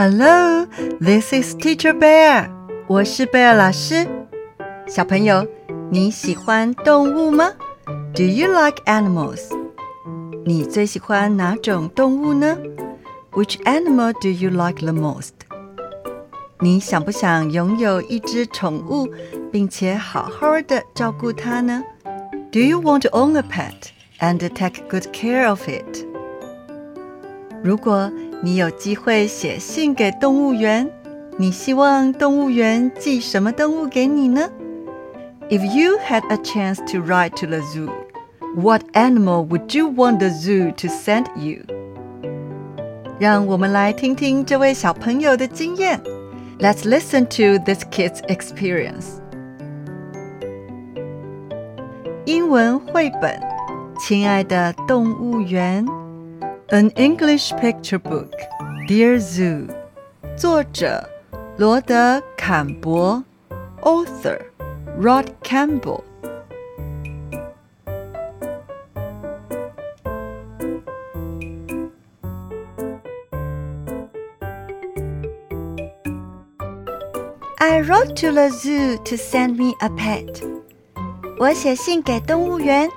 Hello, this is Teacher Bear. Bear。我是 Bear 老师。小朋友，你喜欢动物吗？Do you like animals？你最喜欢哪种动物呢？Which animal do you like the most？你想不想拥有一只宠物，并且好好的照顾它呢？Do you want to own a pet and take good care of it? 如果你有机会写信给动物园，你希望动物园寄什么动物给你呢？If you had a chance to write to the zoo, what animal would you want the zoo to send you? 让我们来听听这位小朋友的经验。Let's listen to this kid's experience. 英文绘本，亲爱的动物园。An English Picture Book, Dear Zoo，作者罗德·坎伯，Author Rod Campbell。I wrote to the zoo to send me a pet。我写信给动物园，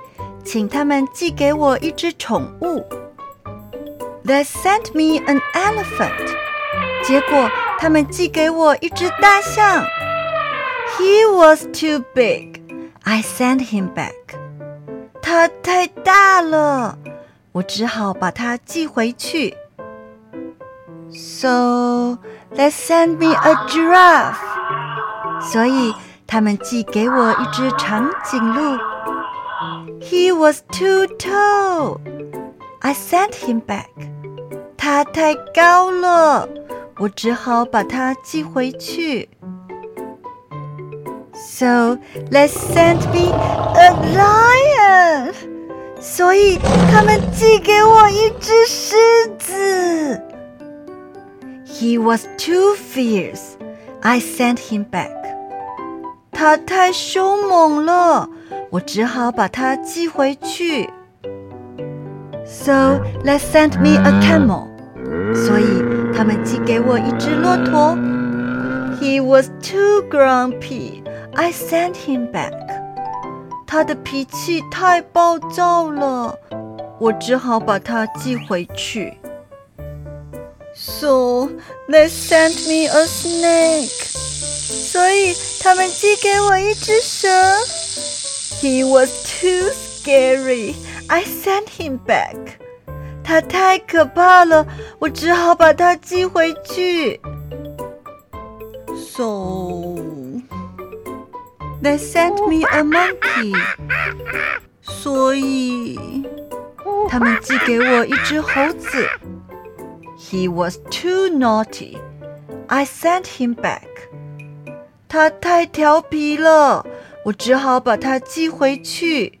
请他们寄给我一只宠物。 They sent me an elephant。结果他们寄给我一只大象。He was too big. I sent him back. 他太大了，我只好把它寄回去。So they sent me a giraffe. 所以他们寄给我一只长颈鹿。He was too tall. I sent him back. 它太高了，我只好把它寄回去。So they sent me a lion。所以他们寄给我一只狮子。He was too fierce. I sent him back. 他太凶猛了，我只好把它寄回去。So they sent me a camel. 所以他们寄给我一只骆驼。He was too grumpy. I sent him back. 他的脾气太暴躁了，我只好把它寄回去。So they sent me a snake. 所以他们寄给我一只蛇。He was too scary. I sent him back. 它太可怕了，我只好把它寄回去。So they sent me a monkey。所以他们寄给我一只猴子。He was too naughty. I sent him back. 他太调皮了，我只好把它寄回去。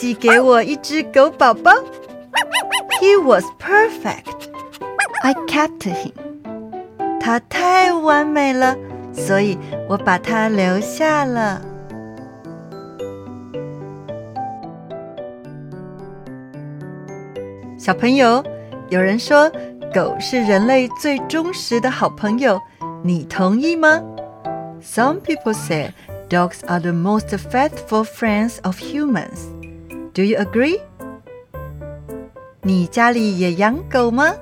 寄给我一只狗宝宝。He was perfect. I kept him. 他太完美了，所以我把它留下了。小朋友，有人说狗是人类最忠实的好朋友，你同意吗？Some people say dogs are the most faithful friends of humans. Do you agree? 你家里也养狗吗？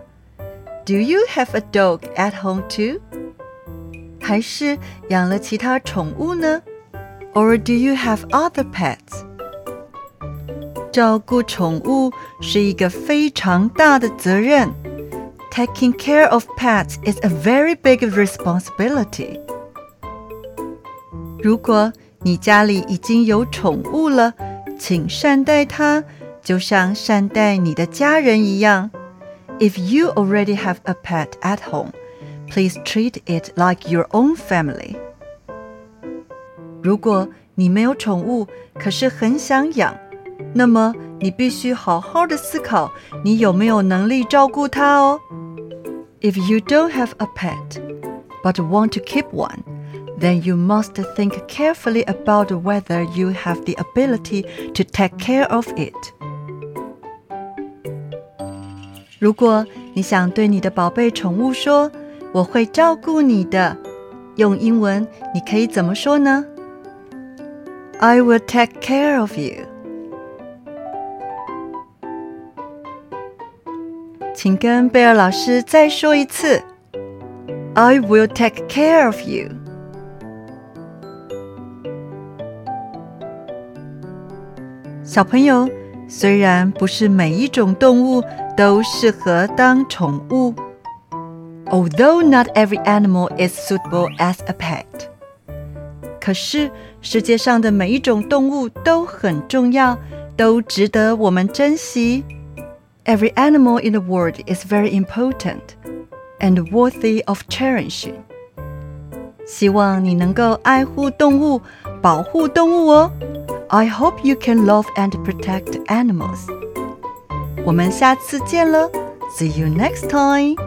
Do you have a dog at home too? 还是养了其他宠物呢？Or do you have other pets? 照顾宠物是一个非常大的责任。Taking care of pets is a very big responsibility. 如果你家里已经有宠物了， 请善待它，就像善待你的家人一样。If you already have a pet at home, please treat it like your own family. 如果你没有宠物，可是很想养，那么你必须好好的思考，你有没有能力照顾它哦。If you don't have a pet, but want to keep one, then you must think carefully about whether you have the ability to take care of it. 如果你想对你的宝贝宠物说“我会照顾你的”，用英文你可以怎么说呢？I will take care of you。请跟 Bear 老师再说一次。I will take care of you. 小朋友，虽然不是每一种动物都适合当宠物，although not every animal is suitable as a pet，可是世界上的每一种动物都很重要，都值得我们珍惜。Every animal in the world is very important and worthy of cherishing。希望你能够爱护动物，保护动物哦。I hope you can love and protect animals. 我们下次见了，See you next time.